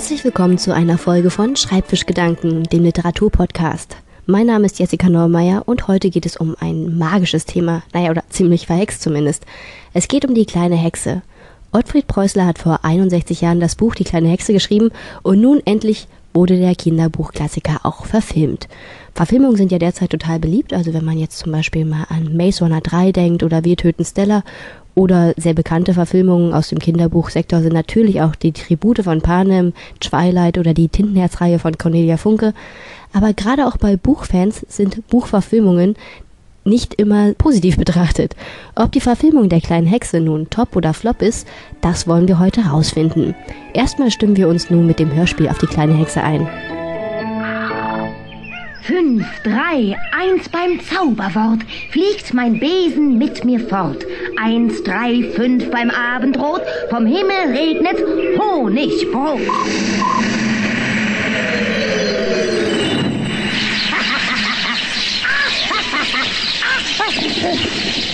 Herzlich willkommen zu einer Folge von Schreibfischgedanken, dem Literaturpodcast. Mein Name ist Jessica Neumeier und heute geht es um ein magisches Thema, naja, oder ziemlich verhext zumindest. Es geht um die kleine Hexe. Ottfried Preußler hat vor 61 Jahren das Buch Die kleine Hexe geschrieben und nun endlich wurde der Kinderbuchklassiker auch verfilmt. Verfilmungen sind ja derzeit total beliebt, also wenn man jetzt zum Beispiel mal an Maze Runner 3 denkt oder Wir töten Stella oder sehr bekannte Verfilmungen aus dem Kinderbuchsektor sind natürlich auch die Tribute von Panem, Twilight oder die Tintenherzreihe von Cornelia Funke. Aber gerade auch bei Buchfans sind Buchverfilmungen nicht immer positiv betrachtet. Ob die Verfilmung der kleinen Hexe nun top oder flop ist, das wollen wir heute herausfinden. Erstmal stimmen wir uns nun mit dem Hörspiel auf die kleine Hexe ein. Fünf, drei, eins beim Zauberwort, fliegt mein Besen mit mir fort. Eins, drei, fünf beim Abendrot, vom Himmel regnet Honigbrot.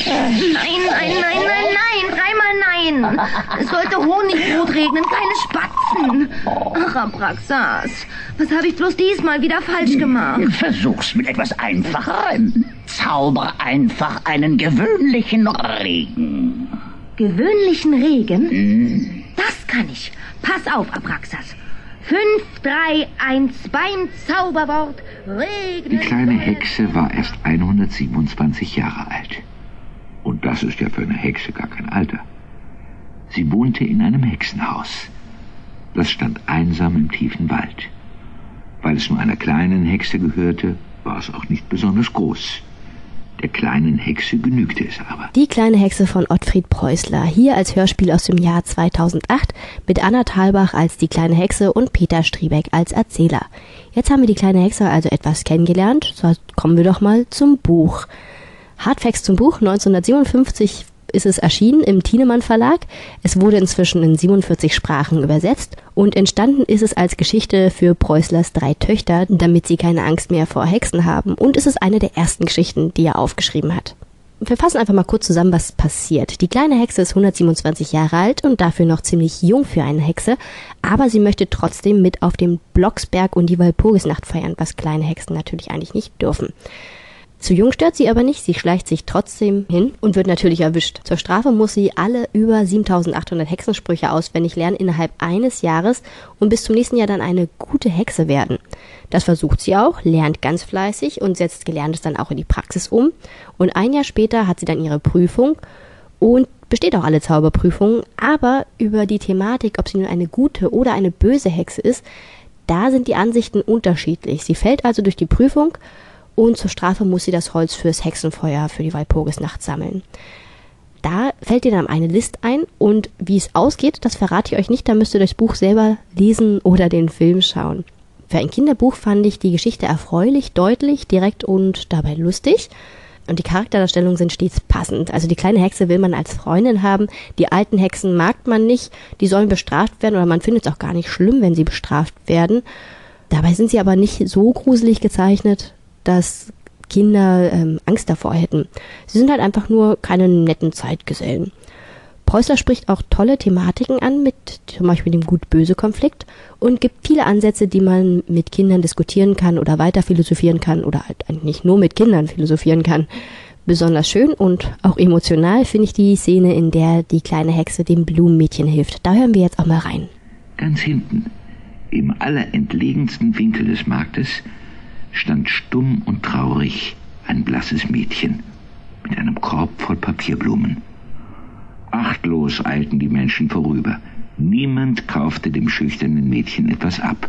Nein, nein, nein, nein, nein, dreimal nein. Es sollte Honigbrot regnen, keine Spatzen. Ach, Abraxas, was habe ich bloß diesmal wieder falsch gemacht? Versuch's mit etwas Einfacherem. Zauber einfach einen gewöhnlichen Regen. Gewöhnlichen Regen? Das kann ich. Pass auf, Abraxas. Fünf, drei, eins, beim Zauberwort regnet... Die kleine Hexe war erst 127 Jahre alt. Und das ist ja für eine Hexe gar kein Alter. Sie wohnte in einem Hexenhaus. Das stand einsam im tiefen Wald. Weil es nur einer kleinen Hexe gehörte, war es auch nicht besonders groß. Der kleinen Hexe genügte es aber. Die kleine Hexe von Ottfried Preußler, hier als Hörspiel aus dem Jahr 2008 mit Anna Thalbach als die kleine Hexe und Peter Striebeck als Erzähler. Jetzt haben wir die kleine Hexe also etwas kennengelernt, so kommen wir doch mal zum Buch. Hardfacts zum Buch 1957 ist es erschienen im Thienemann Verlag. Es wurde inzwischen in 47 Sprachen übersetzt und entstanden ist es als Geschichte für Preußlers drei Töchter, damit sie keine Angst mehr vor Hexen haben. Und es ist eine der ersten Geschichten, die er aufgeschrieben hat. Wir fassen einfach mal kurz zusammen, was passiert. Die kleine Hexe ist 127 Jahre alt und dafür noch ziemlich jung für eine Hexe, aber sie möchte trotzdem mit auf dem Blocksberg und die Walpurgisnacht feiern, was kleine Hexen natürlich eigentlich nicht dürfen. Zu jung stört sie aber nicht, sie schleicht sich trotzdem hin und wird natürlich erwischt. Zur Strafe muss sie alle über 7800 Hexensprüche auswendig lernen innerhalb eines Jahres und bis zum nächsten Jahr dann eine gute Hexe werden. Das versucht sie auch, lernt ganz fleißig und setzt Gelerntes dann auch in die Praxis um. Und ein Jahr später hat sie dann ihre Prüfung und besteht auch alle Zauberprüfungen, aber über die Thematik, ob sie nun eine gute oder eine böse Hexe ist, da sind die Ansichten unterschiedlich. Sie fällt also durch die Prüfung und zur Strafe muss sie das Holz fürs Hexenfeuer für die Walpurgisnacht sammeln. Da fällt ihr dann eine List ein und wie es ausgeht, das verrate ich euch nicht, da müsst ihr das Buch selber lesen oder den Film schauen. Für ein Kinderbuch fand ich die Geschichte erfreulich, deutlich, direkt und dabei lustig. Und die Charakterdarstellungen sind stets passend. Also die kleine Hexe will man als Freundin haben, die alten Hexen mag man nicht, die sollen bestraft werden oder man findet es auch gar nicht schlimm, wenn sie bestraft werden. Dabei sind sie aber nicht so gruselig gezeichnet, dass Kinder ähm, Angst davor hätten. Sie sind halt einfach nur keine netten Zeitgesellen. Preußler spricht auch tolle Thematiken an, mit zum Beispiel dem Gut-Böse-Konflikt und gibt viele Ansätze, die man mit Kindern diskutieren kann oder weiter philosophieren kann oder halt nicht nur mit Kindern philosophieren kann. Besonders schön und auch emotional finde ich die Szene, in der die kleine Hexe dem Blumenmädchen hilft. Da hören wir jetzt auch mal rein. Ganz hinten, im allerentlegensten Winkel des Marktes, stand stumm und traurig ein blasses Mädchen mit einem Korb voll Papierblumen. Achtlos eilten die Menschen vorüber. Niemand kaufte dem schüchternen Mädchen etwas ab.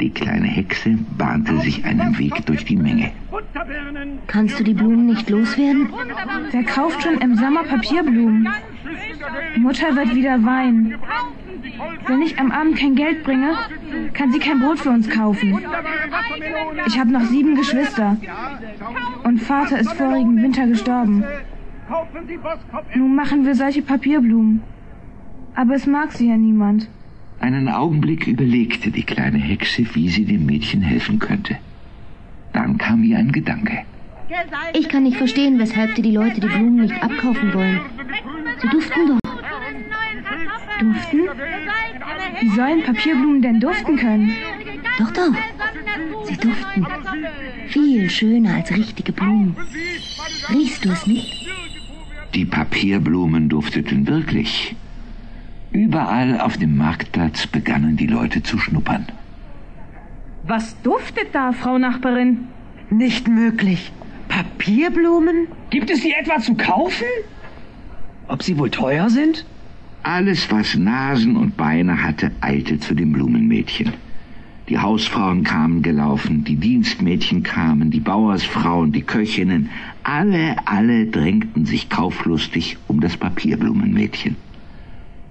Die kleine Hexe bahnte sich einen Weg durch die Menge. Kannst du die Blumen nicht loswerden? Wer kauft schon im Sommer Papierblumen? Mutter wird wieder weinen. Wenn ich am Abend kein Geld bringe, kann sie kein Brot für uns kaufen. Ich habe noch sieben Geschwister. Und Vater ist vorigen Winter gestorben. Nun machen wir solche Papierblumen. Aber es mag sie ja niemand. Einen Augenblick überlegte die kleine Hexe, wie sie dem Mädchen helfen könnte. Dann kam ihr ein Gedanke. Ich kann nicht verstehen, weshalb dir die Leute die Blumen nicht abkaufen wollen. Sie duften doch. Duften? Wie sollen Papierblumen denn duften können? Doch, doch. Sie duften viel schöner als richtige Blumen. Riechst du es nicht? Die Papierblumen dufteten wirklich. Überall auf dem Marktplatz begannen die Leute zu schnuppern. Was duftet da, Frau Nachbarin? Nicht möglich. Papierblumen? Gibt es sie etwa zu kaufen? Ob sie wohl teuer sind? Alles, was Nasen und Beine hatte, eilte zu dem Blumenmädchen. Die Hausfrauen kamen gelaufen, die Dienstmädchen kamen, die Bauersfrauen, die Köchinnen, alle, alle drängten sich kauflustig um das Papierblumenmädchen.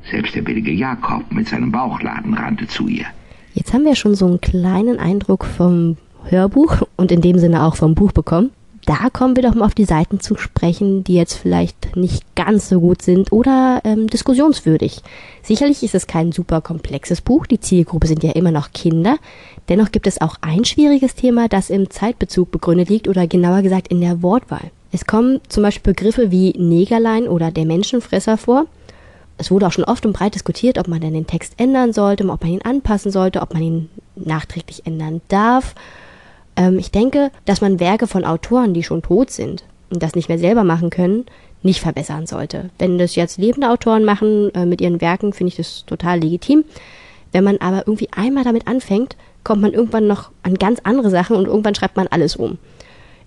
Selbst der billige Jakob mit seinem Bauchladen rannte zu ihr. Jetzt haben wir schon so einen kleinen Eindruck vom Hörbuch und in dem Sinne auch vom Buch bekommen. Da kommen wir doch mal auf die Seiten zu sprechen, die jetzt vielleicht nicht ganz so gut sind oder ähm, diskussionswürdig. Sicherlich ist es kein super komplexes Buch, die Zielgruppe sind ja immer noch Kinder. Dennoch gibt es auch ein schwieriges Thema, das im Zeitbezug begründet liegt oder genauer gesagt in der Wortwahl. Es kommen zum Beispiel Begriffe wie Negerlein oder der Menschenfresser vor. Es wurde auch schon oft und breit diskutiert, ob man denn den Text ändern sollte, ob man ihn anpassen sollte, ob man ihn nachträglich ändern darf. Ähm, ich denke, dass man Werke von Autoren, die schon tot sind und das nicht mehr selber machen können, nicht verbessern sollte. Wenn das jetzt lebende Autoren machen äh, mit ihren Werken, finde ich das total legitim. Wenn man aber irgendwie einmal damit anfängt, kommt man irgendwann noch an ganz andere Sachen und irgendwann schreibt man alles um.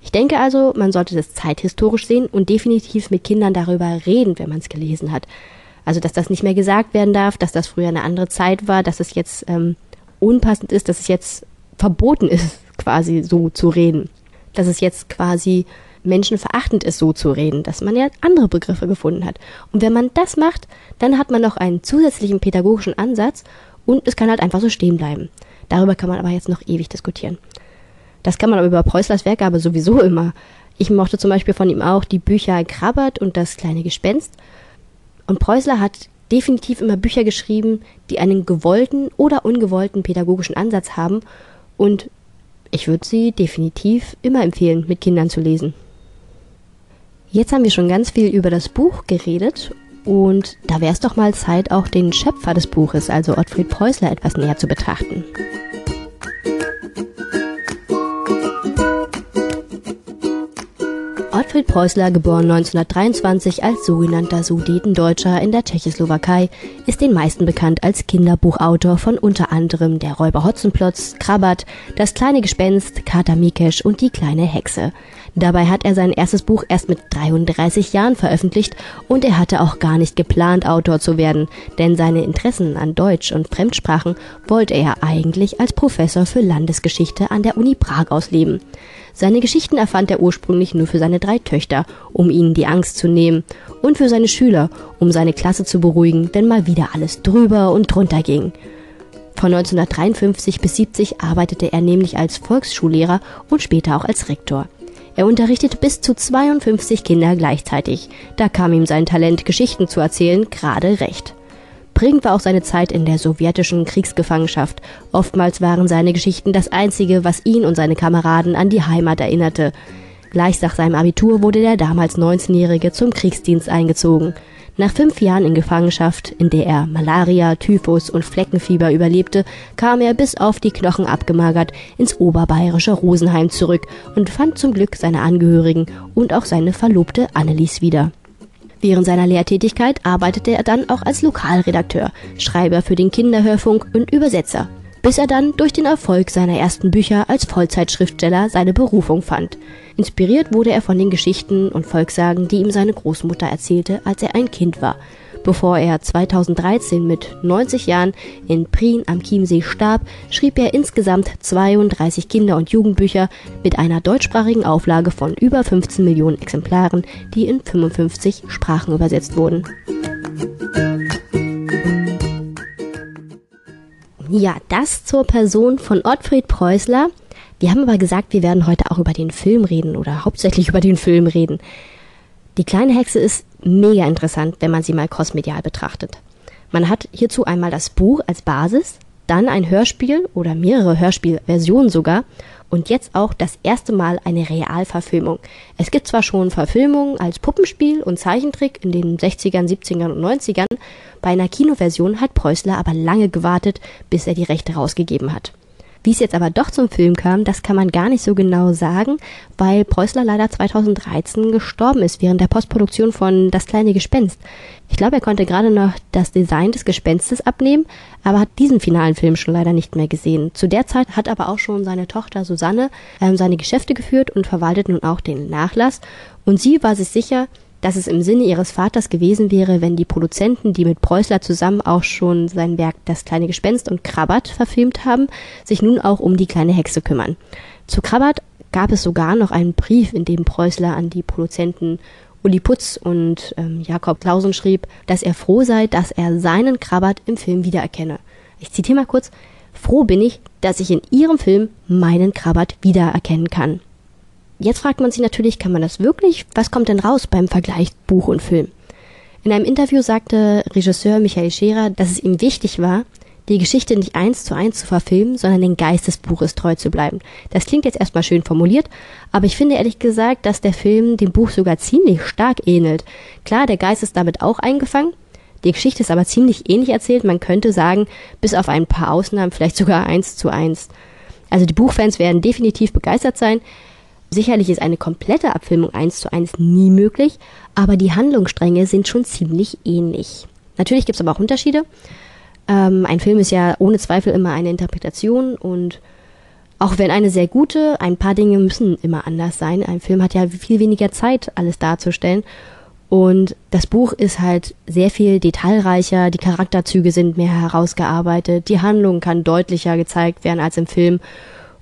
Ich denke also, man sollte das zeithistorisch sehen und definitiv mit Kindern darüber reden, wenn man es gelesen hat. Also, dass das nicht mehr gesagt werden darf, dass das früher eine andere Zeit war, dass es jetzt ähm, unpassend ist, dass es jetzt verboten ist, quasi so zu reden. Dass es jetzt quasi menschenverachtend ist, so zu reden, dass man ja andere Begriffe gefunden hat. Und wenn man das macht, dann hat man noch einen zusätzlichen pädagogischen Ansatz und es kann halt einfach so stehen bleiben. Darüber kann man aber jetzt noch ewig diskutieren. Das kann man aber über Preußlers Werke sowieso immer. Ich mochte zum Beispiel von ihm auch die Bücher Krabbert und das kleine Gespenst. Und Preußler hat definitiv immer Bücher geschrieben, die einen gewollten oder ungewollten pädagogischen Ansatz haben und ich würde sie definitiv immer empfehlen, mit Kindern zu lesen. Jetzt haben wir schon ganz viel über das Buch geredet und da wäre es doch mal Zeit, auch den Schöpfer des Buches, also Ottfried Preußler, etwas näher zu betrachten. Ottfried Preußler, geboren 1923 als sogenannter Sudetendeutscher in der Tschechoslowakei, ist den meisten bekannt als Kinderbuchautor von unter anderem Der Räuber Hotzenplotz, Krabbert, Das kleine Gespenst, Kater Mikesh und Die kleine Hexe. Dabei hat er sein erstes Buch erst mit 33 Jahren veröffentlicht und er hatte auch gar nicht geplant, Autor zu werden, denn seine Interessen an Deutsch und Fremdsprachen wollte er eigentlich als Professor für Landesgeschichte an der Uni Prag ausleben. Seine Geschichten erfand er ursprünglich nur für seine drei Töchter, um ihnen die Angst zu nehmen, und für seine Schüler, um seine Klasse zu beruhigen, wenn mal wieder alles drüber und drunter ging. Von 1953 bis 70 arbeitete er nämlich als Volksschullehrer und später auch als Rektor. Er unterrichtete bis zu 52 Kinder gleichzeitig. Da kam ihm sein Talent, Geschichten zu erzählen, gerade recht. Prägend war auch seine Zeit in der sowjetischen Kriegsgefangenschaft. Oftmals waren seine Geschichten das Einzige, was ihn und seine Kameraden an die Heimat erinnerte. Gleich nach seinem Abitur wurde der damals 19-Jährige zum Kriegsdienst eingezogen. Nach fünf Jahren in Gefangenschaft, in der er Malaria, Typhus und Fleckenfieber überlebte, kam er bis auf die Knochen abgemagert ins oberbayerische Rosenheim zurück und fand zum Glück seine Angehörigen und auch seine Verlobte Annelies wieder. Während seiner Lehrtätigkeit arbeitete er dann auch als Lokalredakteur, Schreiber für den Kinderhörfunk und Übersetzer, bis er dann durch den Erfolg seiner ersten Bücher als Vollzeitschriftsteller seine Berufung fand. Inspiriert wurde er von den Geschichten und Volkssagen, die ihm seine Großmutter erzählte, als er ein Kind war Bevor er 2013 mit 90 Jahren in Prien am Chiemsee starb, schrieb er insgesamt 32 Kinder- und Jugendbücher mit einer deutschsprachigen Auflage von über 15 Millionen Exemplaren, die in 55 Sprachen übersetzt wurden. Ja, das zur Person von Ottfried Preußler. Wir haben aber gesagt, wir werden heute auch über den Film reden oder hauptsächlich über den Film reden. Die kleine Hexe ist mega interessant, wenn man sie mal crossmedial betrachtet. Man hat hierzu einmal das Buch als Basis, dann ein Hörspiel oder mehrere Hörspielversionen sogar und jetzt auch das erste Mal eine Realverfilmung. Es gibt zwar schon Verfilmungen als Puppenspiel und Zeichentrick in den 60ern, 70ern und 90ern, Bei einer Kinoversion hat Preußler aber lange gewartet, bis er die Rechte rausgegeben hat. Wie es jetzt aber doch zum Film kam, das kann man gar nicht so genau sagen, weil Preußler leider 2013 gestorben ist während der Postproduktion von Das kleine Gespenst. Ich glaube, er konnte gerade noch das Design des Gespenstes abnehmen, aber hat diesen finalen Film schon leider nicht mehr gesehen. Zu der Zeit hat aber auch schon seine Tochter Susanne ähm, seine Geschäfte geführt und verwaltet nun auch den Nachlass. Und sie war sich sicher, dass es im Sinne ihres Vaters gewesen wäre, wenn die Produzenten, die mit Preußler zusammen auch schon sein Werk Das kleine Gespenst und Krabbert verfilmt haben, sich nun auch um die kleine Hexe kümmern. Zu Krabbert gab es sogar noch einen Brief, in dem Preußler an die Produzenten Uli Putz und ähm, Jakob Klausen schrieb, dass er froh sei, dass er seinen Krabbert im Film wiedererkenne. Ich zitiere mal kurz. Froh bin ich, dass ich in Ihrem Film meinen Krabbert wiedererkennen kann. Jetzt fragt man sich natürlich, kann man das wirklich? Was kommt denn raus beim Vergleich Buch und Film? In einem Interview sagte Regisseur Michael Scherer, dass es ihm wichtig war, die Geschichte nicht eins zu eins zu verfilmen, sondern den Geist des Buches treu zu bleiben. Das klingt jetzt erstmal schön formuliert, aber ich finde ehrlich gesagt, dass der Film dem Buch sogar ziemlich stark ähnelt. Klar, der Geist ist damit auch eingefangen, die Geschichte ist aber ziemlich ähnlich erzählt, man könnte sagen, bis auf ein paar Ausnahmen vielleicht sogar eins zu eins. Also die Buchfans werden definitiv begeistert sein. Sicherlich ist eine komplette Abfilmung eins zu eins nie möglich, aber die Handlungsstränge sind schon ziemlich ähnlich. Natürlich gibt es aber auch Unterschiede. Ähm, ein Film ist ja ohne Zweifel immer eine Interpretation und auch wenn eine sehr gute, ein paar Dinge müssen immer anders sein. Ein Film hat ja viel weniger Zeit, alles darzustellen. Und das Buch ist halt sehr viel detailreicher, die Charakterzüge sind mehr herausgearbeitet, die Handlung kann deutlicher gezeigt werden als im Film.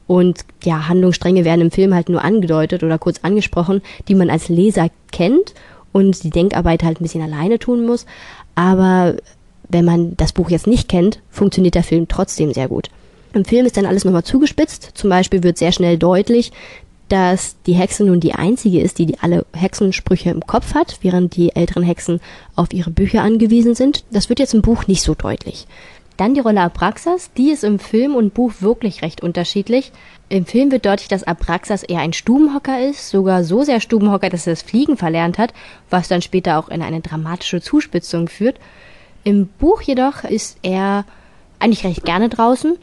Und ja, Handlungsstränge werden im Film halt nur angedeutet oder kurz angesprochen, die man als Leser kennt und die Denkarbeit halt ein bisschen alleine tun muss. Aber wenn man das Buch jetzt nicht kennt, funktioniert der Film trotzdem sehr gut. Im Film ist dann alles nochmal zugespitzt. Zum Beispiel wird sehr schnell deutlich, dass die Hexe nun die einzige ist, die, alle Hexensprüche im Kopf hat, während die älteren Hexen auf ihre Bücher angewiesen sind. Das wird jetzt im Buch nicht so deutlich. Dann die Rolle Abraxas, die ist im Film und Buch wirklich recht unterschiedlich. Im Film wird deutlich, dass Abraxas eher ein Stubenhocker ist, sogar so sehr Stubenhocker, dass er das Fliegen verlernt hat, was dann später auch in eine dramatische Zuspitzung führt. Im Buch jedoch ist er eigentlich recht gerne draußen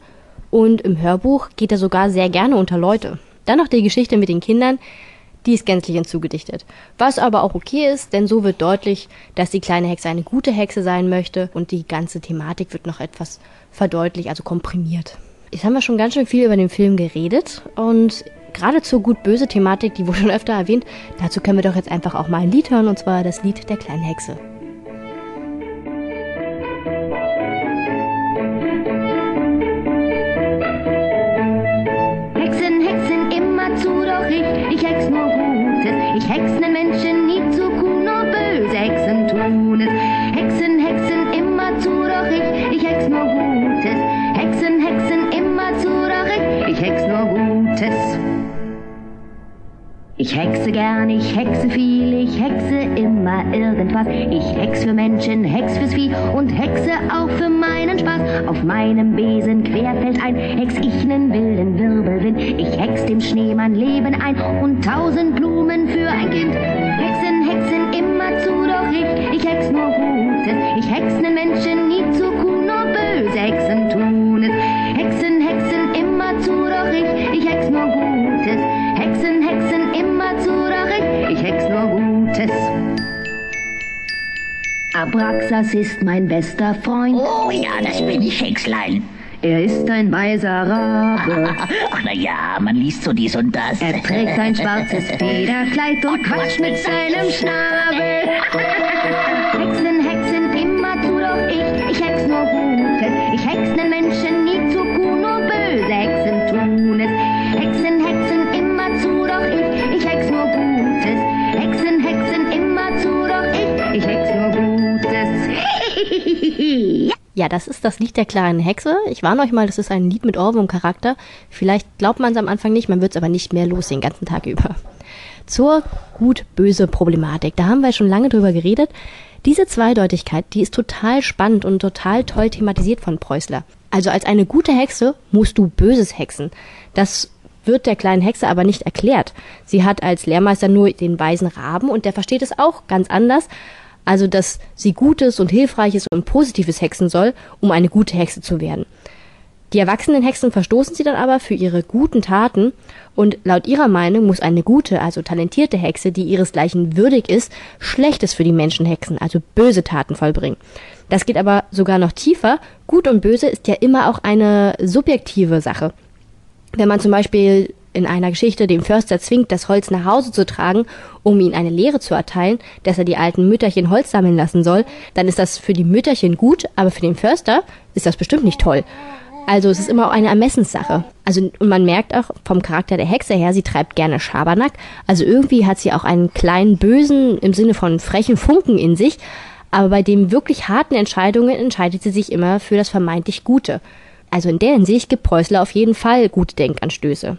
und im Hörbuch geht er sogar sehr gerne unter Leute. Dann noch die Geschichte mit den Kindern, die ist gänzlich hinzugedichtet. Was aber auch okay ist, denn so wird deutlich, dass die kleine Hexe eine gute Hexe sein möchte und die ganze Thematik wird noch etwas verdeutlicht, also komprimiert. Jetzt haben wir schon ganz schön viel über den Film geredet und gerade zur gut-böse Thematik, die wurde schon öfter erwähnt, dazu können wir doch jetzt einfach auch mal ein Lied hören und zwar das Lied der kleinen Hexe. Hexe gern, ich hexe viel, ich hexe immer irgendwas. Ich hex für Menschen, hex fürs Vieh und hexe auch für meinen Spaß. Auf meinem Besen querfällt ein, hex ich nen wilden Wirbelwind. Ich hex dem Schneemann Leben ein und tausend Blumen für ein Kind. Hexen, Hexen, immer zu, doch ich, ich hex nur Gutes. Ich hex nen Menschen nie zu kuh, nur böse Hexen tun es. Abraxas ist mein bester Freund. Oh ja, das bin ich, Hexlein. Er ist ein weiser Rabe. Ach na ja, man liest so dies und das. Er trägt ein schwarzes Federkleid und quatscht mit seinem Schnabel. Ja, das ist das Lied der kleinen Hexe. Ich warne euch mal, das ist ein Lied mit Ohrwurm-Charakter. Vielleicht glaubt man es am Anfang nicht, man wird es aber nicht mehr los den ganzen Tag über. Zur gut-böse Problematik. Da haben wir schon lange drüber geredet. Diese Zweideutigkeit, die ist total spannend und total toll thematisiert von Preußler. Also als eine gute Hexe musst du Böses hexen. Das wird der kleinen Hexe aber nicht erklärt. Sie hat als Lehrmeister nur den weisen Raben und der versteht es auch ganz anders. Also, dass sie Gutes und Hilfreiches und Positives hexen soll, um eine gute Hexe zu werden. Die erwachsenen Hexen verstoßen sie dann aber für ihre guten Taten und laut ihrer Meinung muss eine gute, also talentierte Hexe, die ihresgleichen würdig ist, Schlechtes für die Menschen hexen, also böse Taten vollbringen. Das geht aber sogar noch tiefer. Gut und böse ist ja immer auch eine subjektive Sache. Wenn man zum Beispiel in einer Geschichte dem Förster zwingt, das Holz nach Hause zu tragen, um ihm eine Lehre zu erteilen, dass er die alten Mütterchen Holz sammeln lassen soll, dann ist das für die Mütterchen gut, aber für den Förster ist das bestimmt nicht toll. Also es ist immer auch eine Ermessenssache. Also und man merkt auch vom Charakter der Hexe her, sie treibt gerne Schabernack. Also irgendwie hat sie auch einen kleinen bösen im Sinne von frechen Funken in sich. Aber bei den wirklich harten Entscheidungen entscheidet sie sich immer für das vermeintlich Gute. Also in der Hinsicht gibt Preußler auf jeden Fall gute Denkanstöße.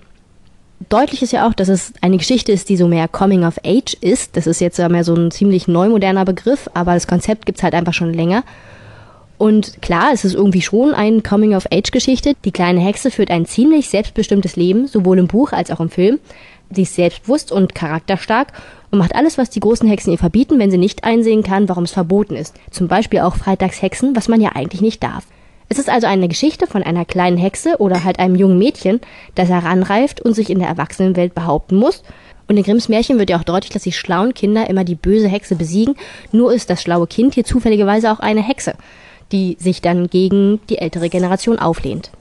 Deutlich ist ja auch, dass es eine Geschichte ist, die so mehr Coming of Age ist. Das ist jetzt ja mehr so ein ziemlich neumoderner Begriff, aber das Konzept gibt's halt einfach schon länger. Und klar, es ist irgendwie schon eine Coming-of-Age-Geschichte. Die kleine Hexe führt ein ziemlich selbstbestimmtes Leben, sowohl im Buch als auch im Film. Sie ist selbstbewusst und charakterstark und macht alles, was die großen Hexen ihr verbieten, wenn sie nicht einsehen kann, warum es verboten ist. Zum Beispiel auch Freitagshexen, was man ja eigentlich nicht darf. Es ist also eine Geschichte von einer kleinen Hexe oder halt einem jungen Mädchen, das heranreift und sich in der Erwachsenenwelt behaupten muss. Und in Grimms Märchen wird ja auch deutlich, dass die schlauen Kinder immer die böse Hexe besiegen. Nur ist das schlaue Kind hier zufälligerweise auch eine Hexe die sich dann gegen die ältere Generation auflehnt.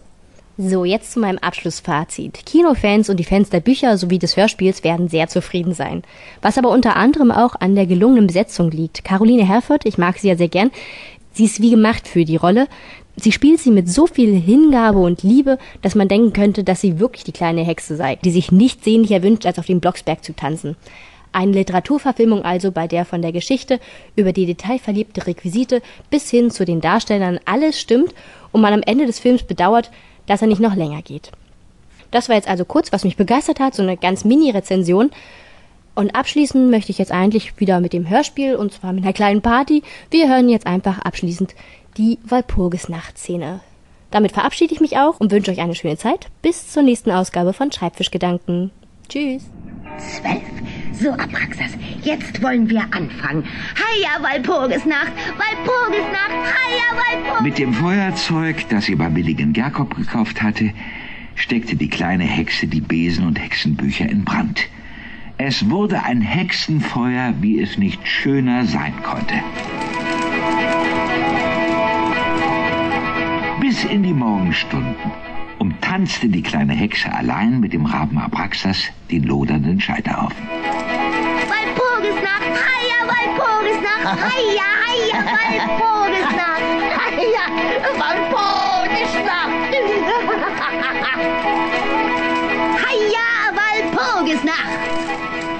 So, jetzt zu meinem Abschlussfazit. Kinofans und die Fans der Bücher sowie des Hörspiels werden sehr zufrieden sein. Was aber unter anderem auch an der gelungenen Besetzung liegt. Caroline Herford, ich mag sie ja sehr gern, sie ist wie gemacht für die Rolle. Sie spielt sie mit so viel Hingabe und Liebe, dass man denken könnte, dass sie wirklich die kleine Hexe sei, die sich nichts sehnlicher wünscht, als auf dem Blocksberg zu tanzen. Eine Literaturverfilmung also, bei der von der Geschichte über die detailverliebte Requisite bis hin zu den Darstellern alles stimmt und man am Ende des Films bedauert, dass er nicht noch länger geht. Das war jetzt also kurz, was mich begeistert hat, so eine ganz Mini-Rezension. Und abschließen möchte ich jetzt eigentlich wieder mit dem Hörspiel und zwar mit einer kleinen Party. Wir hören jetzt einfach abschließend die Walpurgisnachtszene. Damit verabschiede ich mich auch und wünsche euch eine schöne Zeit. Bis zur nächsten Ausgabe von Schreibfischgedanken. Tschüss. Zwölf. So, Abraxas, jetzt wollen wir anfangen. Heia, Walpurgisnacht! Walpurgisnacht! Heia, Walpurgisnacht! Mit dem Feuerzeug, das sie beim billigen Gerkop gekauft hatte, steckte die kleine Hexe die Besen und Hexenbücher in Brand. Es wurde ein Hexenfeuer, wie es nicht schöner sein konnte. bis in die Morgenstunden umtanzte die kleine Hexe allein mit dem Raben Abraxas den lodernden Scheiterhaufen. Walpurgisnacht, heia Walpurgisnacht, heia, heia Walpurgisnacht, heia Walpurgisnacht, heia Walpurgisnacht.